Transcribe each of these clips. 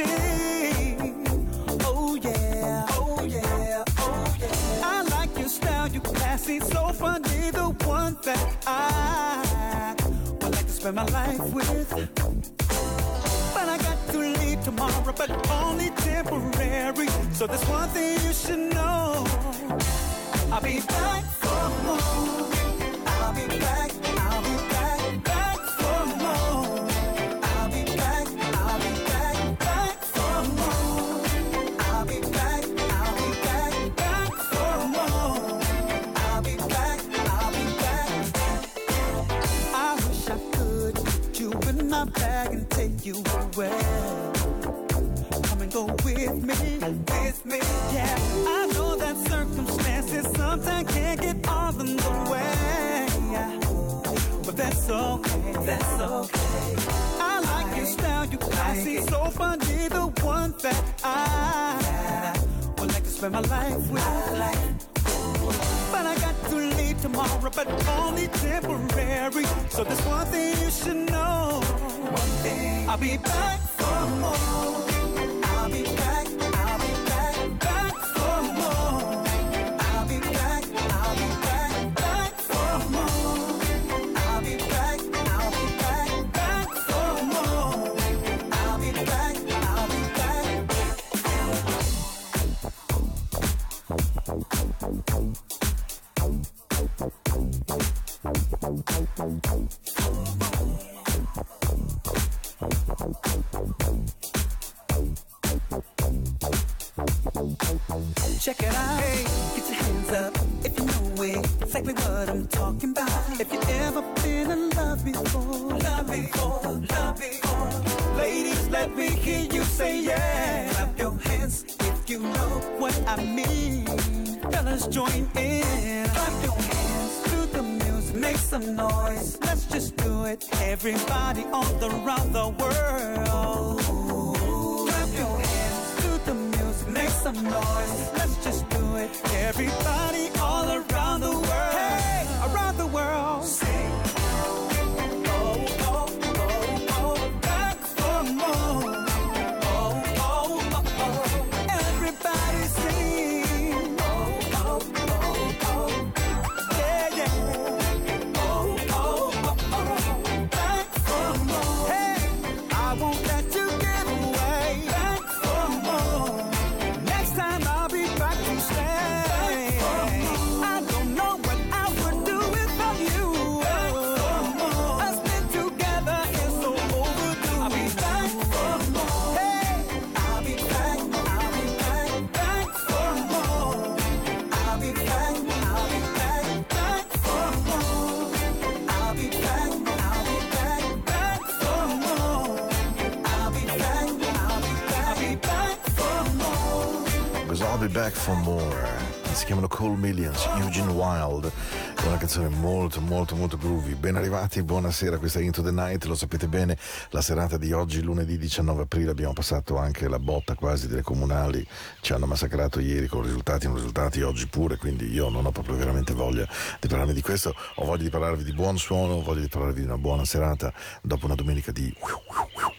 Oh yeah, oh yeah, oh yeah. I like your style, you classy, so funny. The one that I would like to spend my life with. But I got to leave tomorrow, but only temporary. So there's one thing you should know. I'll be back. with me. Yeah, I know that circumstances sometimes can't get all in the way. But that's okay, that's okay. I like your style, you classy, like so funny, the one that I would like to spend my life with. But I got to leave tomorrow, but only temporary. So there's one thing you should know. One thing. I'll be back for more. I'll be back. all around the world. Clap your hands to the music, make some noise. Let's just do it, everybody all around the world. back for more. It's coming to Cool Millions, Eugene Wild. canzone molto molto molto groovy. Ben arrivati, buonasera, questa è Into the Night, lo sapete bene, la serata di oggi, lunedì 19 aprile, abbiamo passato anche la botta quasi delle comunali, ci hanno massacrato ieri con risultati non risultati, oggi pure, quindi io non ho proprio veramente voglia di parlarvi di questo, ho voglia di parlarvi di buon suono, ho voglia di parlarvi di una buona serata dopo una domenica di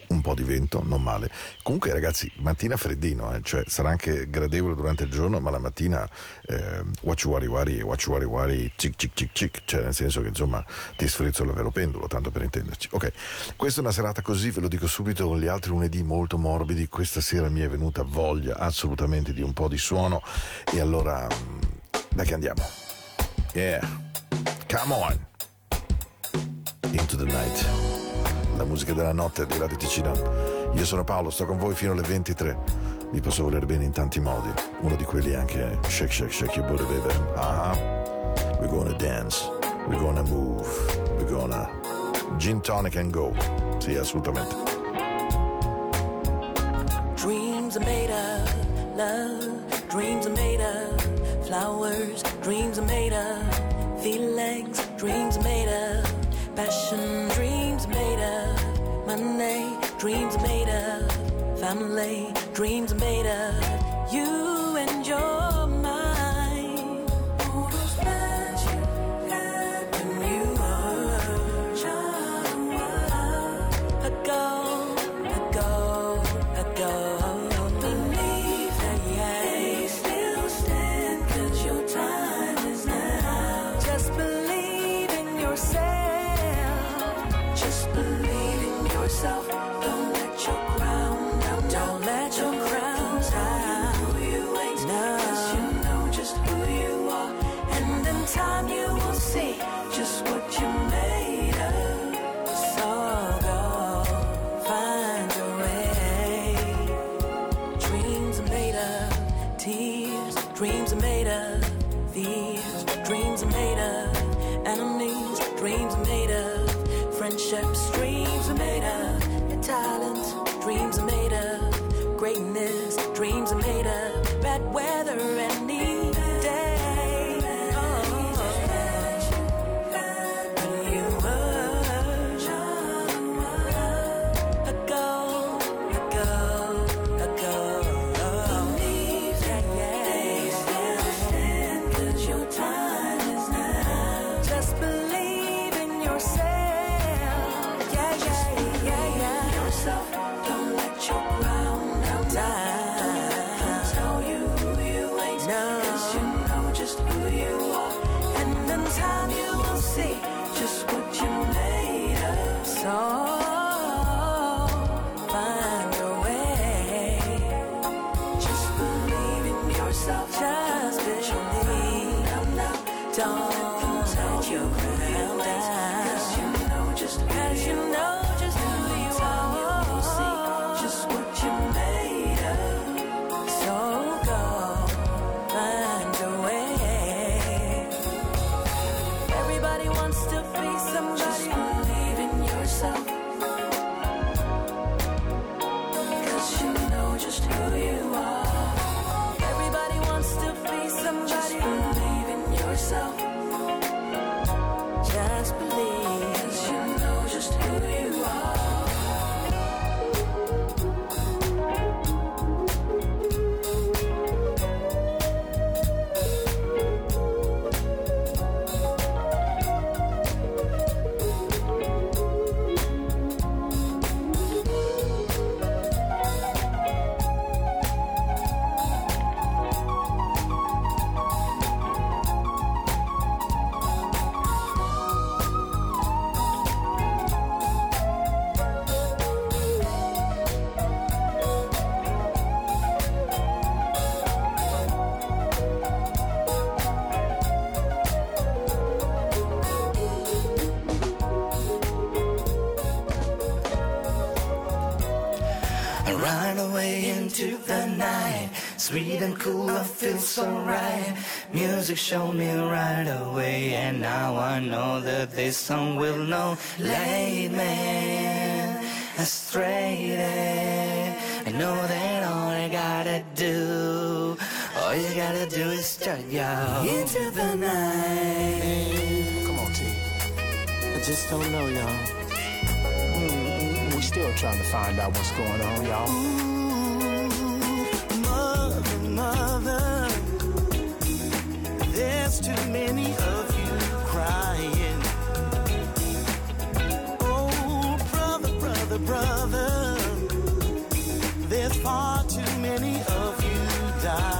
un po' di vento, non male. Comunque ragazzi, mattina freddino, eh? cioè sarà anche gradevole durante il giorno, ma la mattina eh, wachuari wari, wachuari wari, cic cic cic cic, cioè nel senso che insomma ti sfrizzola vero pendolo, tanto per intenderci. Ok, questa è una serata così, ve lo dico subito, con gli altri lunedì molto morbidi, questa sera mi è venuta voglia assolutamente di un po' di suono e allora mm, da che andiamo? Yeah, come on! Into the Night, la musica della notte di Radio Ticino. Io sono Paolo, sto con voi fino alle 23. Vi posso voler bene in tanti modi. Uno di quelli è anche shake, shake, shake your booty, baby. Ah. We're gonna dance, we're gonna move, we're gonna gin tonic and go. Sì, assolutamente. Dreams are made of love, dreams are made of flowers, dreams are made of feelings, dreams are made of Passion. Dreams are made of money, dreams are made of family, dreams are made of you Oh. I run away into the night. Sweet and cool, I feel so right. Music showed me right away, and now I know that this song will know. Lead me astray. I know that all I gotta do, all you gotta do is start yo into the night. Come on, T. I just don't know, y'all. Mm, still trying to find out what's going on, y'all. Mother, mother, there's too many of you crying. Oh, brother, brother, brother, there's far too many of you dying.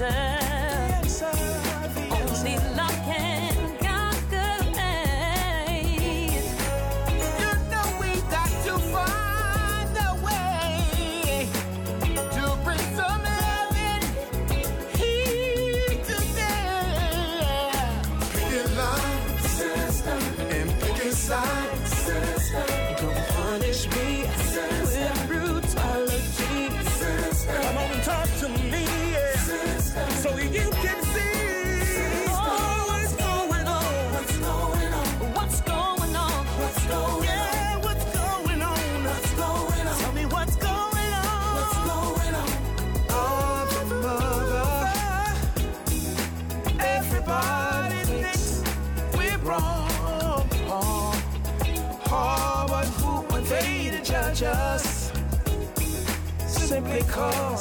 Answer. Oh.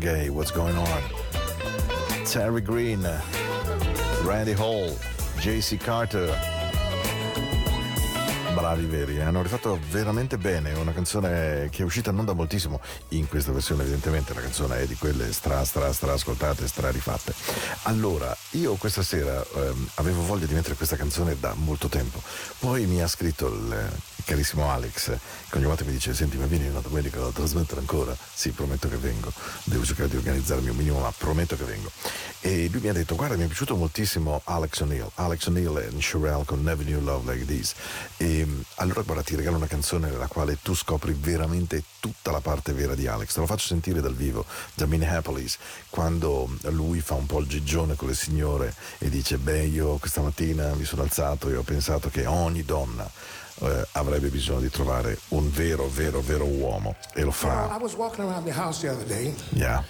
Gaye, What's Going On? Terry Green, Randy Hall, JC Carter. Bravi veri, eh, hanno rifatto veramente bene, una canzone che è uscita non da moltissimo in questa versione evidentemente, la canzone è di quelle stra stra stra ascoltate, stra rifatte. Allora, io questa sera ehm, avevo voglia di mettere questa canzone da molto tempo, poi mi ha scritto il carissimo Alex, che ogni volta mi dice, senti ma vieni una domenica a trasmettere ancora? Sì, prometto che vengo, devo cercare di organizzarmi un minimo, ma prometto che vengo. E lui mi ha detto, guarda mi è piaciuto moltissimo Alex O'Neill, Alex O'Neill e Sherelle con Never Knew Love Like This. E allora guarda ti regalo una canzone nella quale tu scopri veramente tutta la parte vera di Alex. Te lo faccio sentire dal vivo da Minneapolis, quando lui fa un po' il giggione con le signore e dice, beh io questa mattina mi sono alzato e ho pensato che ogni donna eh, avrebbe bisogno di trovare un vero, vero, vero uomo e lo fa. I was walking around the house the other day Yeah,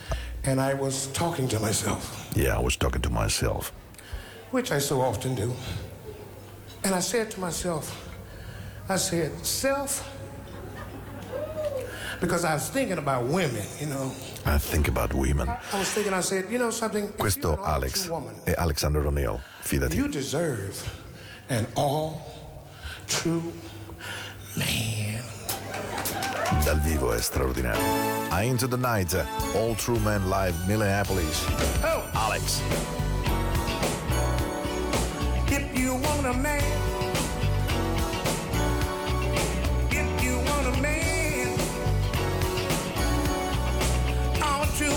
and I was talking to myself, yeah, I was talking to myself. which I so often do. And I said to myself, I said, self, because I was thinking about women, you know. I think about women. I was thinking, I said, you know something? Questo Alex woman, è Alexander O'Neill, fidati. you deserve an all true man. Dal vivo è straordinario. A Into the Night, All True Men Live, Minneapolis. Oh, Alex. if you want a man, if you want a man, all true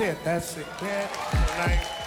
it. That's it. Yeah. Right.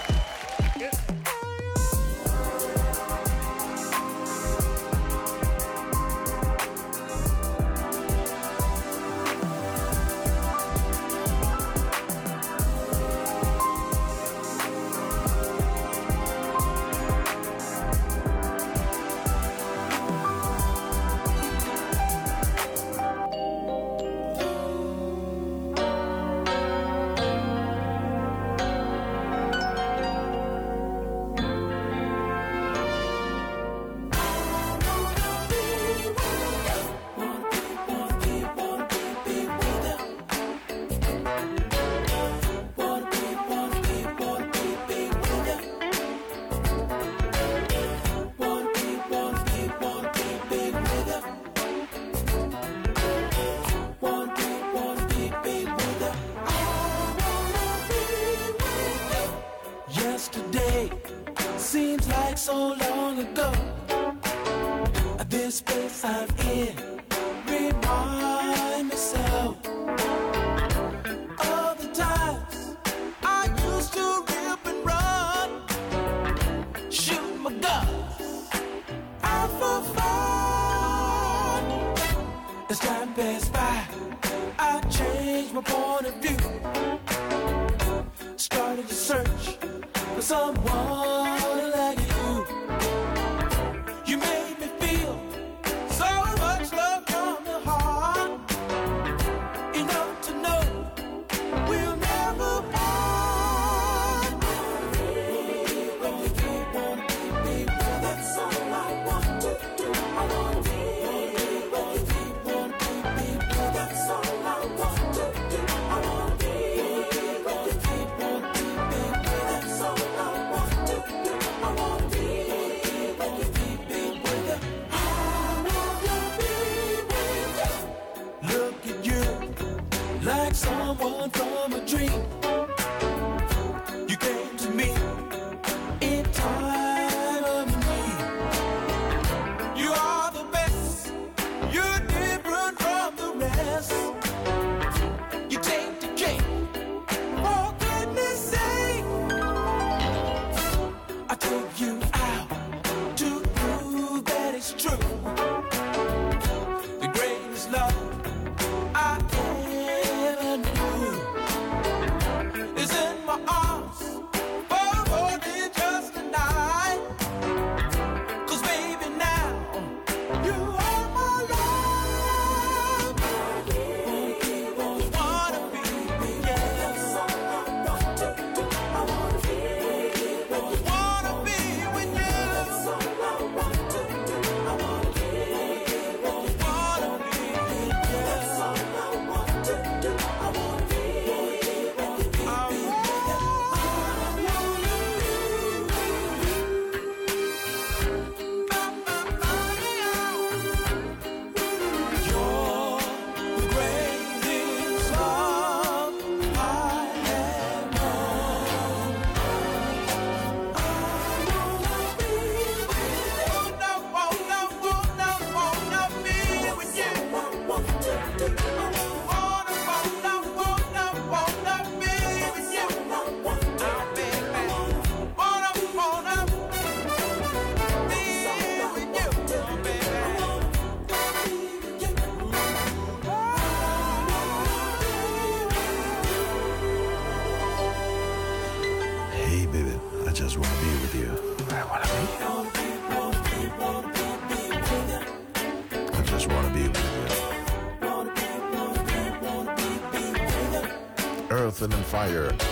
Earth and Fire.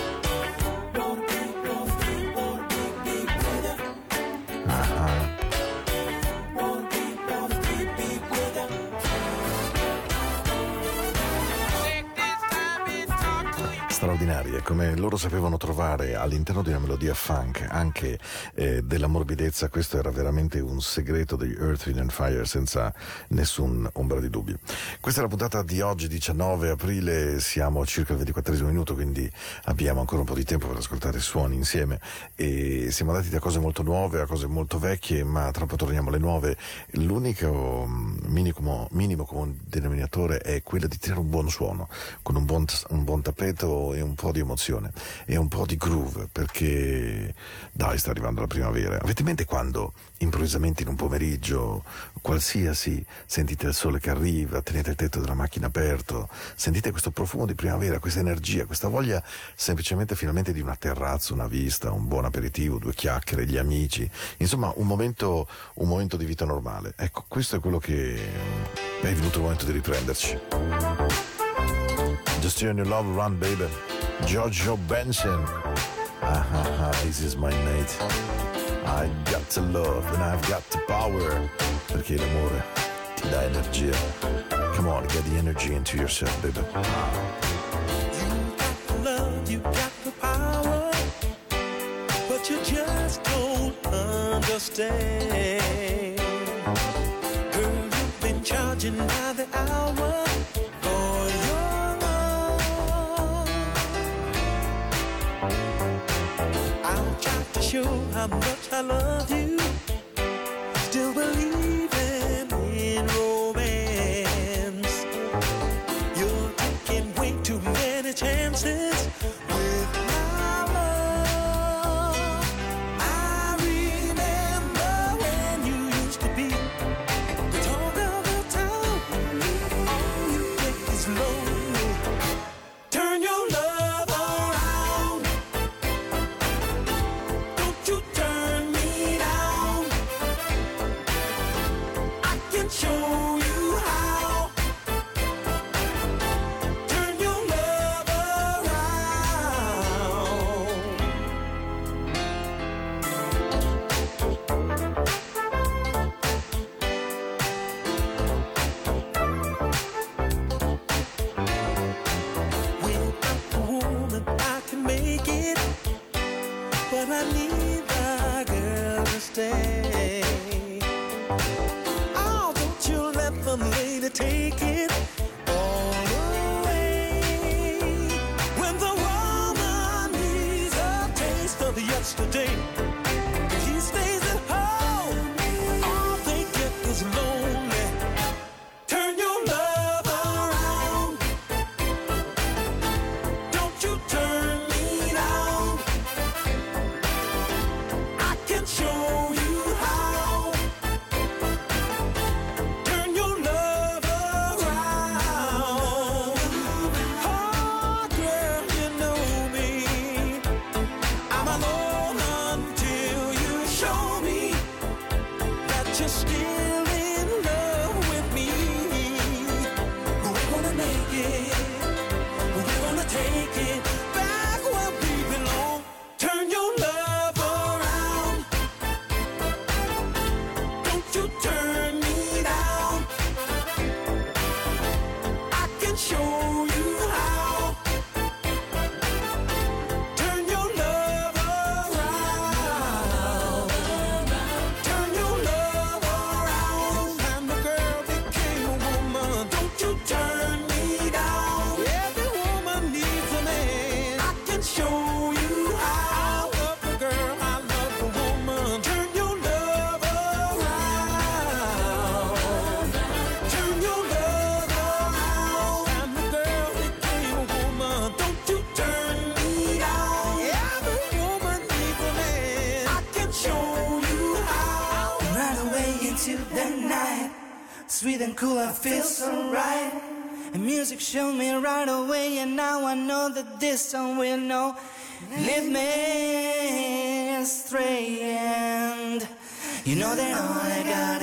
Come loro sapevano trovare all'interno di una melodia funk anche eh, della morbidezza, questo era veramente un segreto degli Earth, Wind and Fire senza nessun ombra di dubbio. Questa è la puntata di oggi, 19 aprile, siamo circa al 24 minuto, quindi abbiamo ancora un po' di tempo per ascoltare suoni insieme e siamo andati da cose molto nuove a cose molto vecchie, ma tra un po' torniamo alle nuove. L'unico mm, minimo, minimo comune denominatore è quello di tirare un buon suono, con un buon, un buon tappeto e un po' di emozione e un po' di groove, perché dai, sta arrivando la primavera. Avete in mente quando improvvisamente in un pomeriggio qualsiasi sentite il sole che arriva, tenete il tetto della macchina aperto, sentite questo profumo di primavera, questa energia, questa voglia semplicemente finalmente di una terrazza, una vista, un buon aperitivo, due chiacchiere, gli amici, insomma un momento, un momento di vita normale. Ecco, questo è quello che è venuto il momento di riprenderci. Just turn your love around, baby. Giorgio Benson. Ah, ah, ah, this is my night. I got to love and I've got the power. Perché l'amore ti dà energia. Come on, get the energy into yourself, baby. love, you got the power, but you just don't understand. Girl, you've been charging by the how much I love you. Know that all I gotta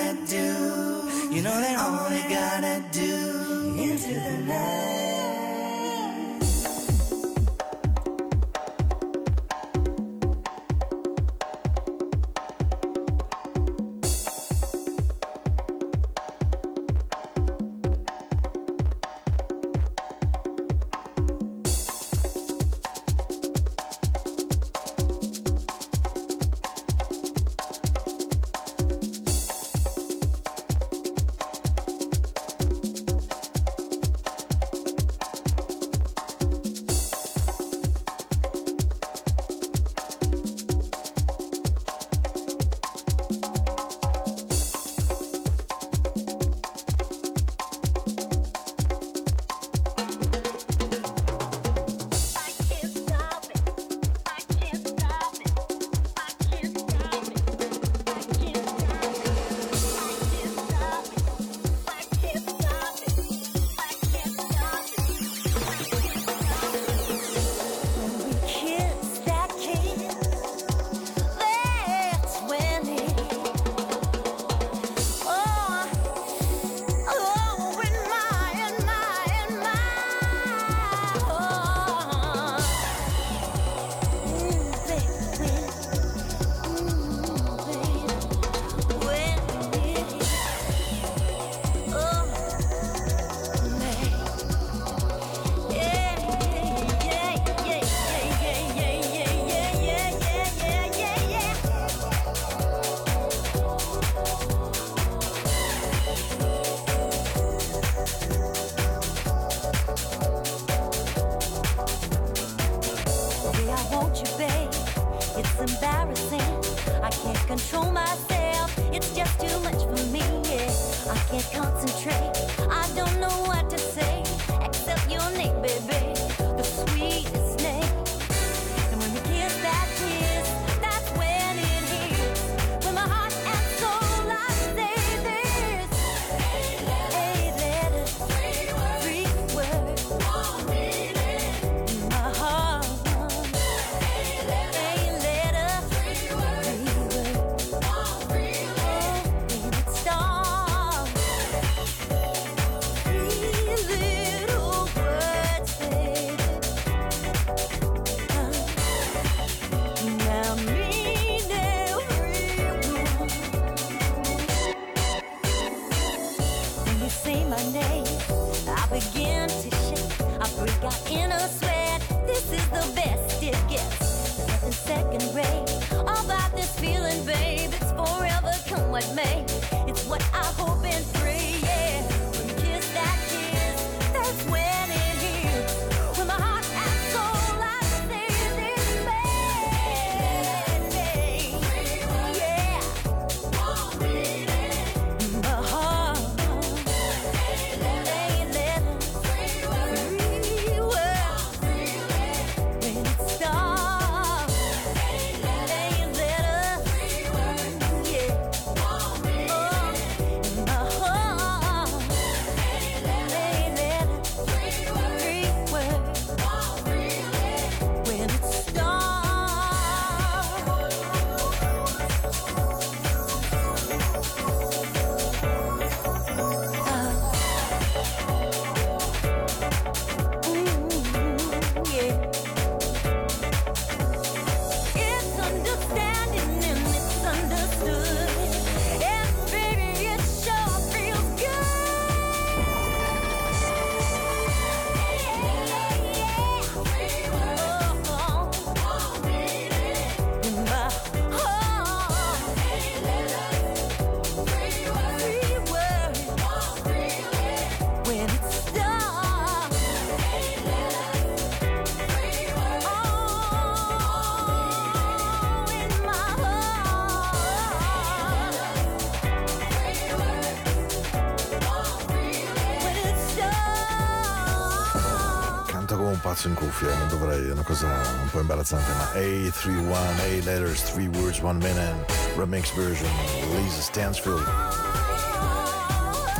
cuffia, non dovrei, è una cosa un po' imbarazzante, ma A31, A letters, 3 words, 1 minute, remix version, Lisa Stansfield.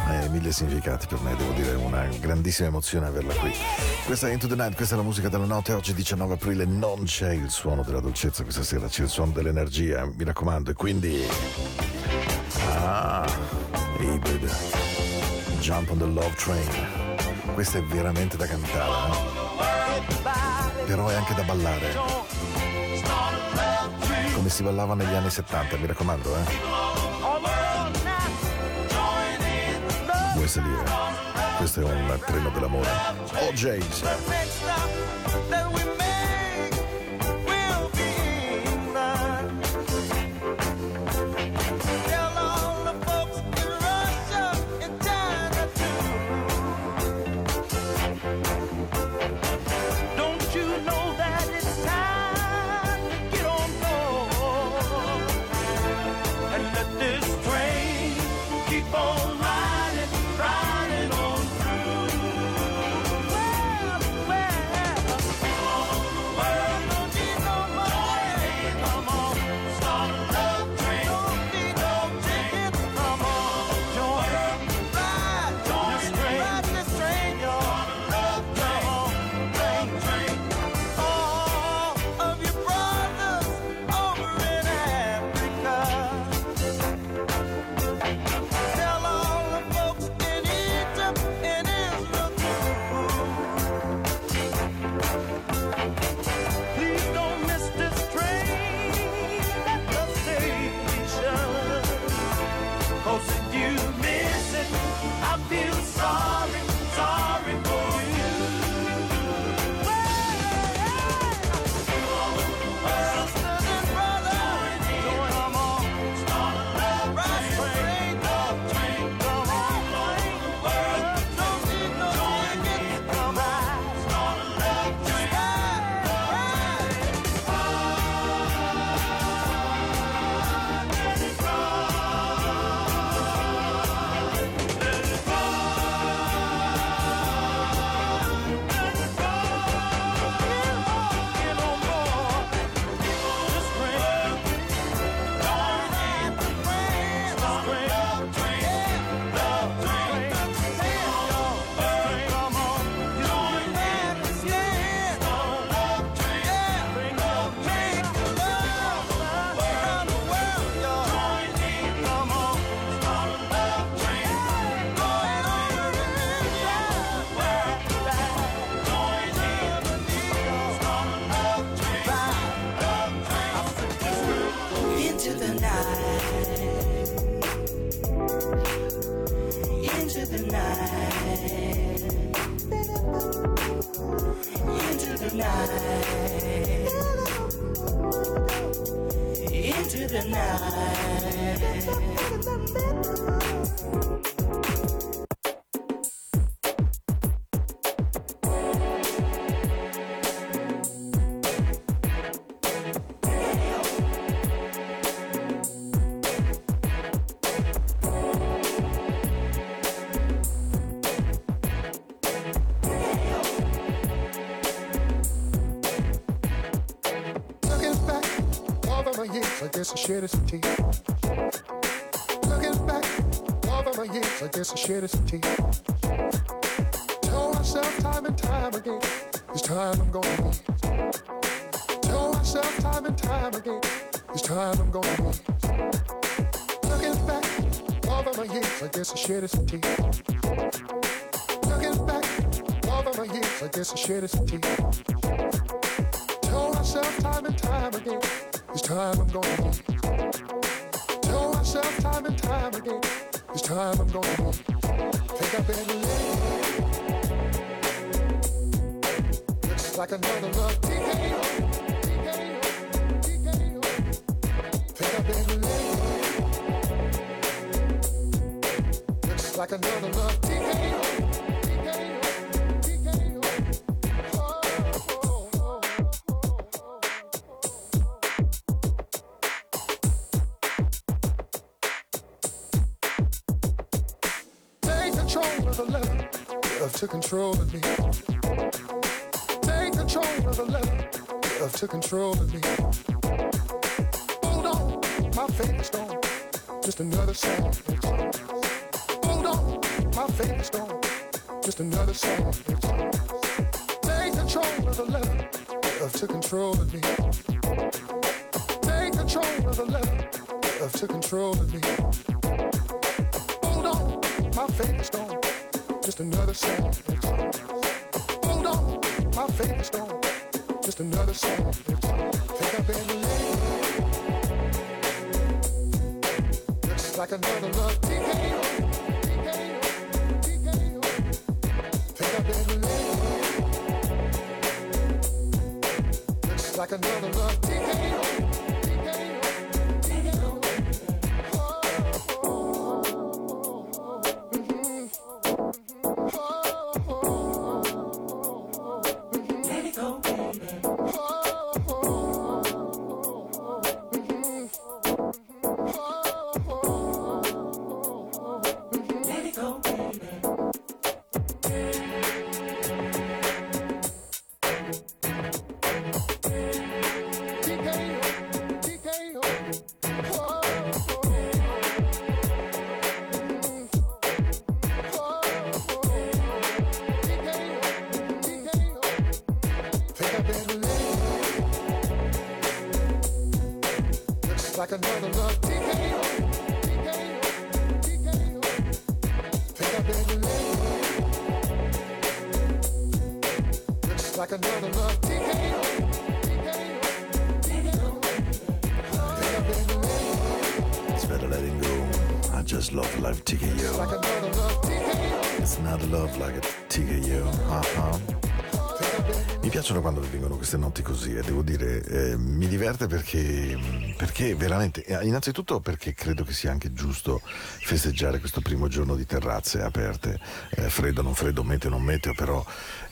Eh, mille significati per me, devo dire, una grandissima emozione averla qui. Questa è Into the Night, questa è la musica della notte, oggi 19 aprile non c'è il suono della dolcezza questa sera, c'è il suono dell'energia, mi raccomando, e quindi... Ah, Ibid, Jump on the Love Train, questa è veramente da cantare. Eh? però anche da ballare. Come si ballava negli anni 70, mi raccomando, eh. Vuoi salire? Questo è un treno dell'amore. Oh, James! Guess I shed. Looking back over my years, I guess I shed some tears. Love, love to control of me. Take control of the love, of to control of me. Hold on, my is gone. Just another song. Hold on, my is gone. Just another song. Take control of the love, of to control of me. Take control of the love, of to control of me. Hold on, my is gone. Just another song. Hold on, my is gone. Just another song. Think I better live. Looks like another love TKO. TKO. TKO. Think I better live. Looks like another love. TKO. Just love Like TKO. It's not love like a TKO. Uh-huh. Mi piacciono quando vengono queste notti così e devo dire, eh, mi diverte perché, perché veramente, eh, innanzitutto perché credo che sia anche giusto festeggiare questo primo giorno di terrazze aperte, eh, freddo, non freddo, meteo, non meteo, però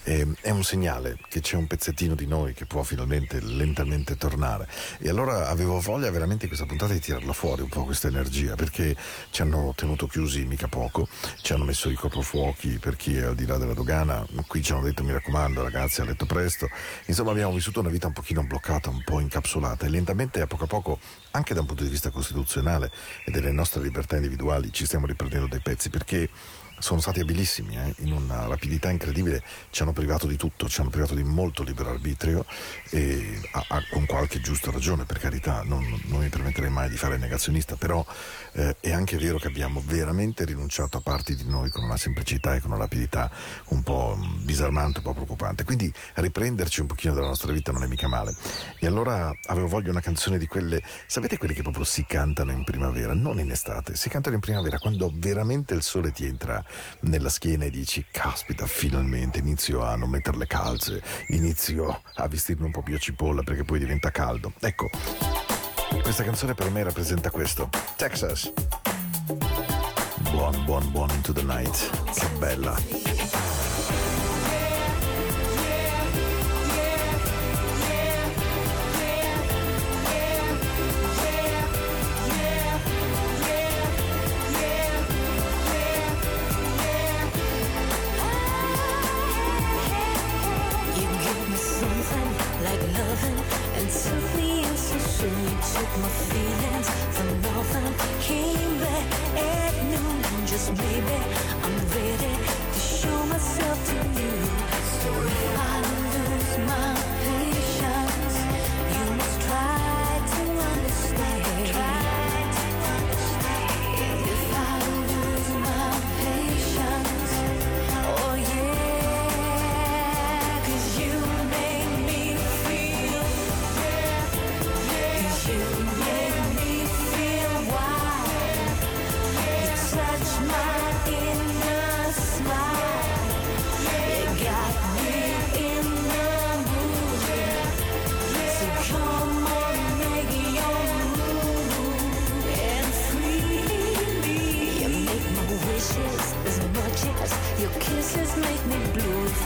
eh, è un segnale che c'è un pezzettino di noi che può finalmente lentamente tornare. E allora avevo voglia veramente in questa puntata di tirarla fuori un po' questa energia, perché ci hanno tenuto chiusi mica poco, ci hanno messo i corrofuochi per chi è al di là della dogana, qui ci hanno detto mi raccomando ragazzi a letto presto, insomma abbiamo vissuto una vita un pochino bloccata, un po' incapsulata e lentamente a poco a poco, anche da un punto di vista costituzionale e delle nostre libertà individuali, ci stiamo riprendendo dei pezzi perché sono stati abilissimi, eh, in una rapidità incredibile, ci hanno privato di tutto, ci hanno privato di molto libero arbitrio e a- a- con qualche giusta ragione, per carità, non, non mi permetterei mai di fare negazionista, però eh, è anche vero che abbiamo veramente rinunciato a parti di noi con una semplicità e con una rapidità un po' mm, disarmante, un po' preoccupante. Quindi riprenderci un pochino della nostra vita non è mica male. E allora avevo voglia di una canzone di quelle, sapete quelle che proprio si cantano in primavera, non in estate, si cantano in primavera quando veramente il sole ti entra nella schiena e dici caspita finalmente inizio a non mettere le calze, inizio a vestirmi un po' più a cipolla perché poi diventa caldo. Ecco. Questa canzone per me rappresenta questo. Texas. Buon, buon, buon into the night. Che bella. loving You took my feelings for nothing. Came back at noon and just maybe I'm ready to show myself to you. So if I lose my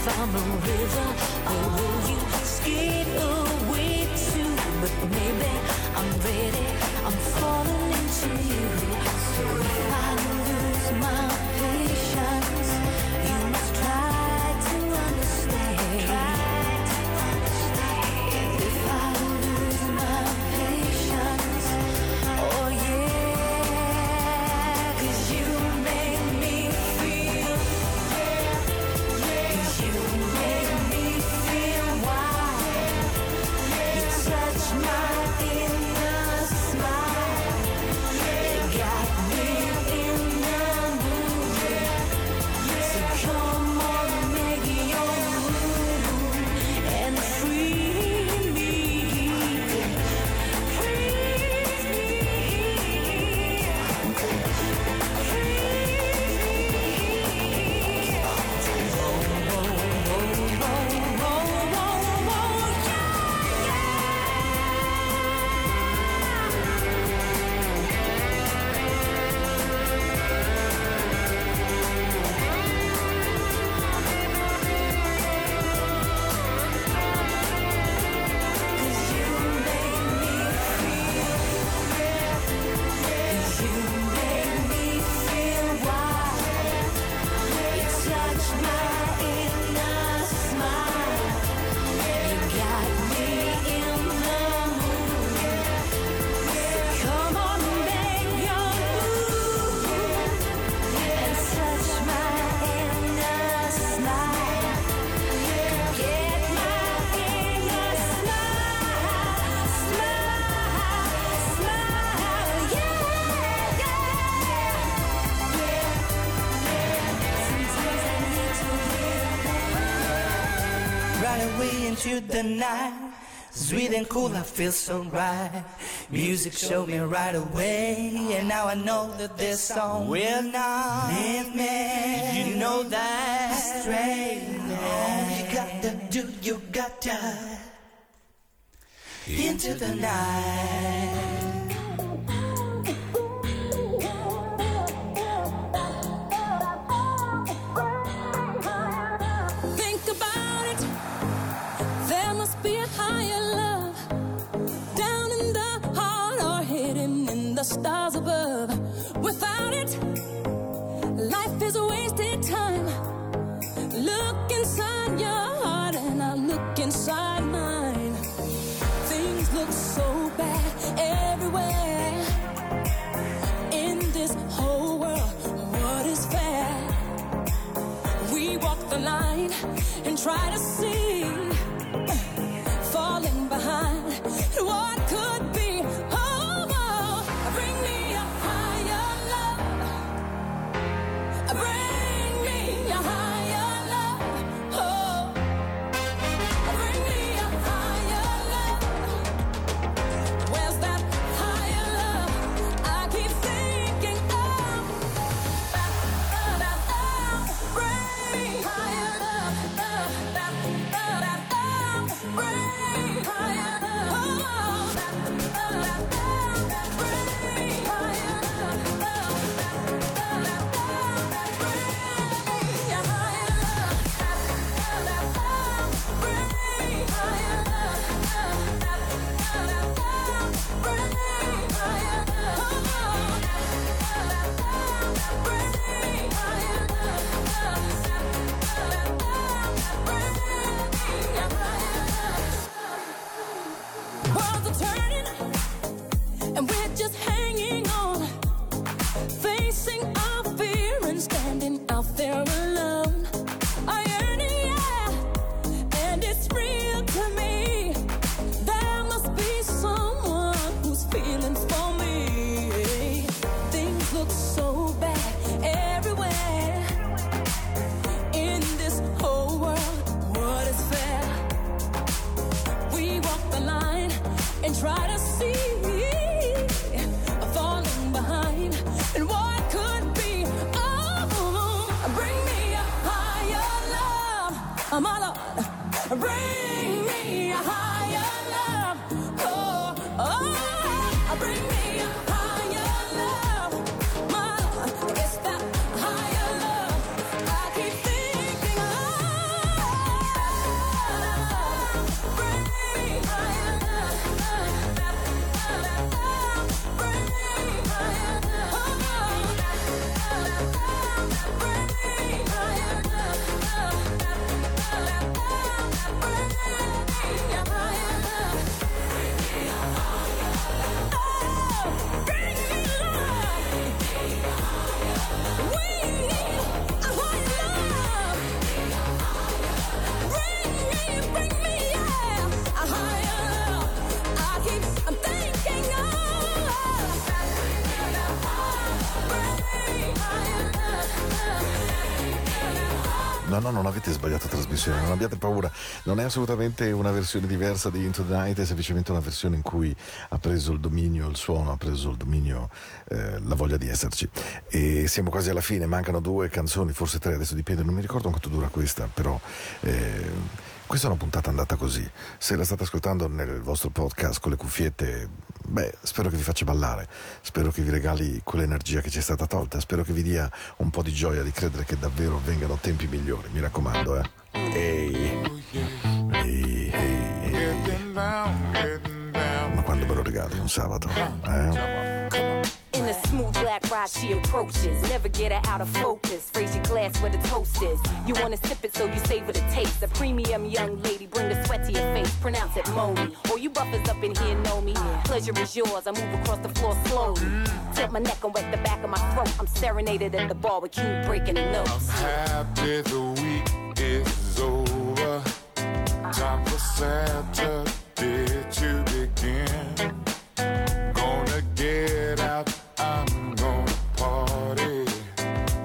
I'm a river, or will you skate away too? But maybe I'm ready, I'm falling into you. So if I lose my patience. Into the night. Sweet and cool, I feel so right. Music showed me right away, and now I know that this song will not leave me. You know that straight. All you gotta do, you gotta into the night. and try to see, falling behind what could. Non abbiate paura. Non è assolutamente una versione diversa di Into the Night, è semplicemente una versione in cui ha preso il dominio, il suono, ha preso il dominio, eh, la voglia di esserci. E siamo quasi alla fine, mancano due canzoni, forse tre, adesso dipende, non mi ricordo quanto dura questa, però. eh, questa è una puntata andata così. Se la state ascoltando nel vostro podcast con le cuffiette, beh, spero che vi faccia ballare, spero che vi regali quell'energia che ci è stata tolta, spero che vi dia un po' di gioia di credere che davvero vengano tempi migliori, mi raccomando, eh. Ma quando regali un sabato? Eh? In a smooth black ride, she approaches. Never get her out of focus. Raise your glass where the toast is. You wanna sip it, so you savor the taste. A premium young lady, bring the sweat to your face. Pronounce it Moni. All you buffers up in here know me. Pleasure is yours. I move across the floor slowly. Tilt my neck and wet the back of my throat. I'm serenaded at the bar with King breaking the notes. Happy the week is over. Time for Saturday to begin. Gonna get out, I'm gonna party.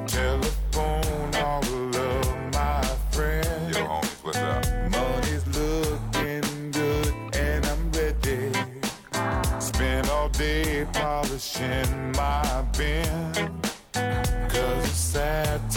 Telephone all of my friends. Yo, homies, what's up? Money's looking good and I'm ready. Spend all day polishing my bin. Cause it's Saturday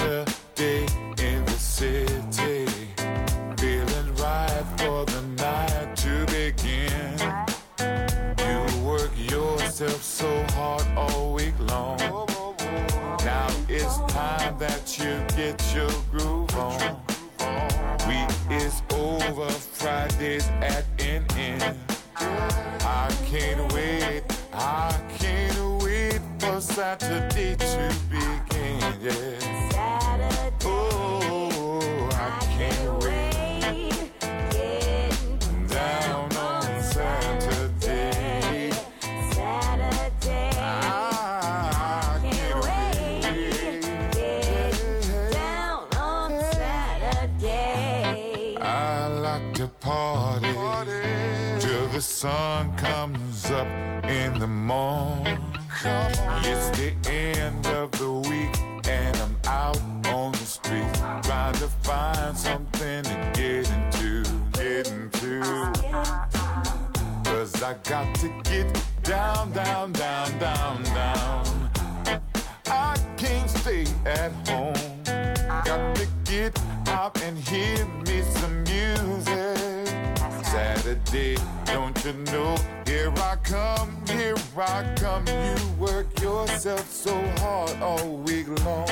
Saturday, don't you know? Here I come, here I come. You work yourself so hard all week long.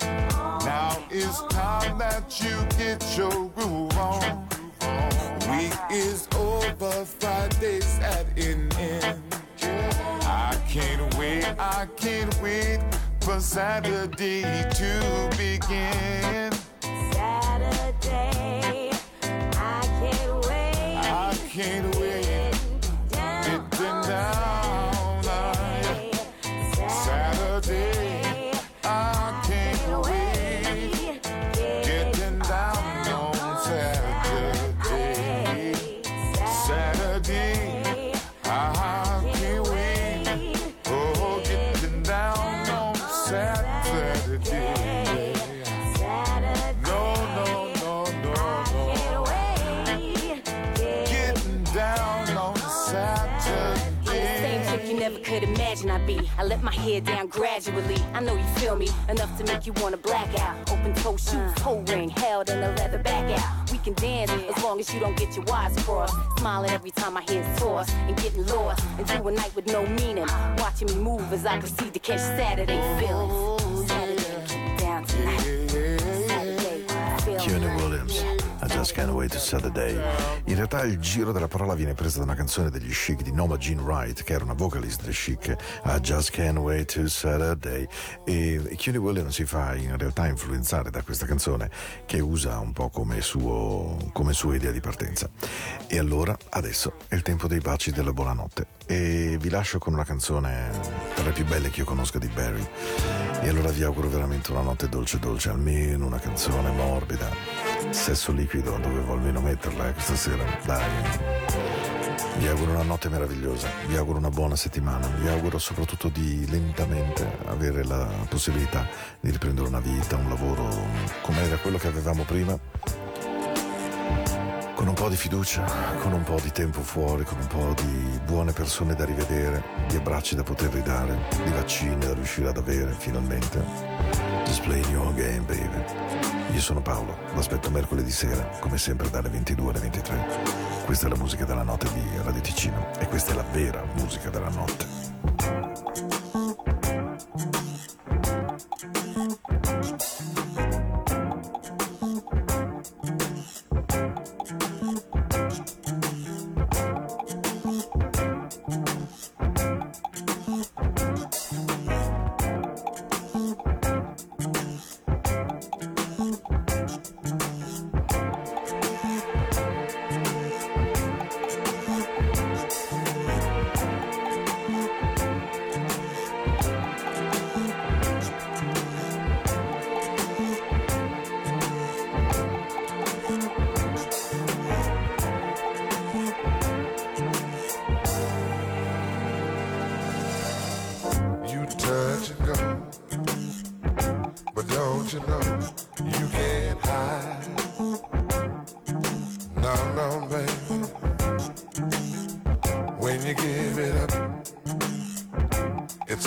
Now it's time that you get your groove on. Week is over, Friday's at an end. I can't wait, I can't wait for Saturday to begin. Can't wait. I hair down gradually. I know you feel me enough to make you wanna black out. Open toe shoes, uh. toe ring, held in a leather back out. We can dance as long as you don't get your wires crossed. Smiling every time my head's tossed and getting lost into a night with no meaning. Watching me move as I proceed to catch Saturday feelings. Saturday, keep down tonight. Saturday, feeling Keanu nice. Williams. Just can't wait to Saturday. In realtà il giro della parola viene presa da una canzone degli Chic di Noma Jean Wright, che era una vocalist dei Chic, I just can't wait to Saturday. E Keanu Williams si fa in realtà influenzare da questa canzone che usa un po' come, suo, come sua idea di partenza. E allora, adesso è il tempo dei baci della buonanotte. E vi lascio con una canzone tra le più belle che io conosca di Barry. E allora vi auguro veramente una notte dolce dolce, almeno una canzone morbida. Sesso liquido, dovevo almeno metterla eh, questa sera. Dai. Vi auguro una notte meravigliosa, vi auguro una buona settimana, vi auguro soprattutto di lentamente avere la possibilità di riprendere una vita, un lavoro come era quello che avevamo prima, con un po' di fiducia, con un po' di tempo fuori, con un po' di buone persone da rivedere, di abbracci da poter ridare, di vaccini da riuscire ad avere finalmente. Just play your game, baby. Io sono Paolo, vi aspetto mercoledì sera, come sempre dalle 22 alle 23. Questa è la musica della notte di Radio Ticino e questa è la vera musica della notte.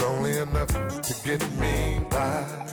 Only enough to get me by.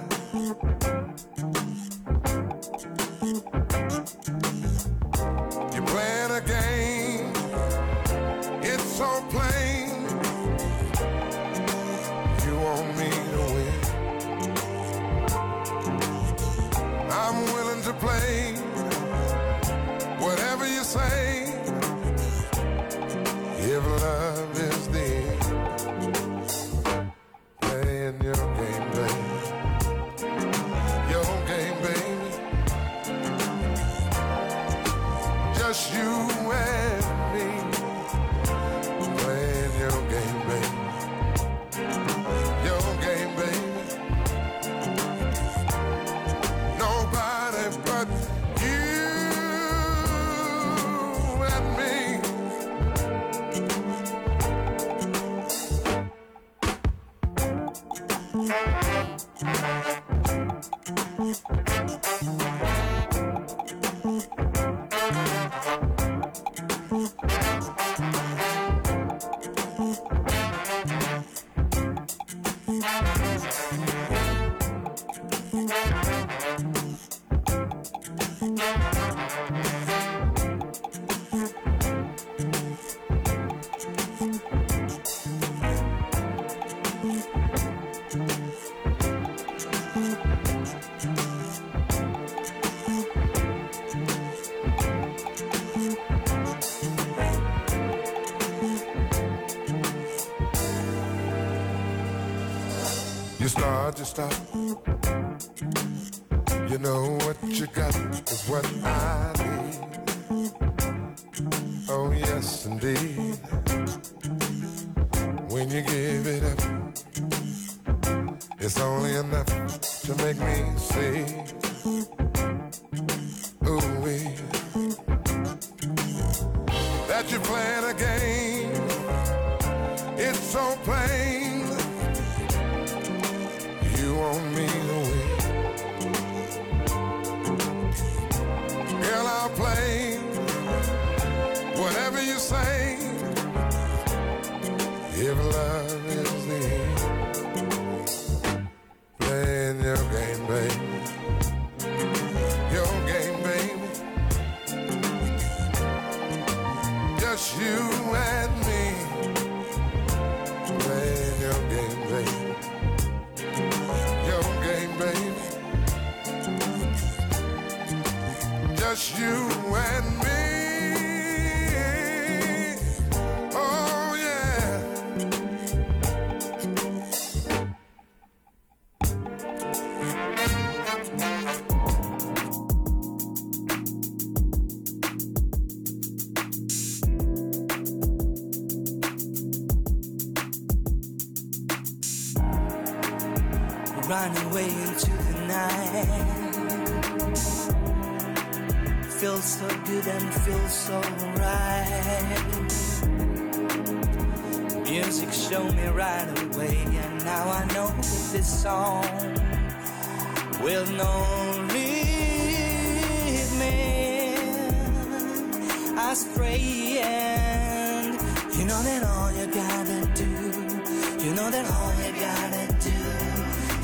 Yes, indeed. When you give it up, it's only enough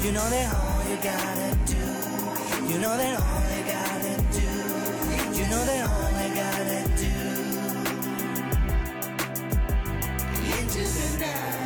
You know that all you gotta do, you know that all you gotta do, you know that all you gotta do. Into the night.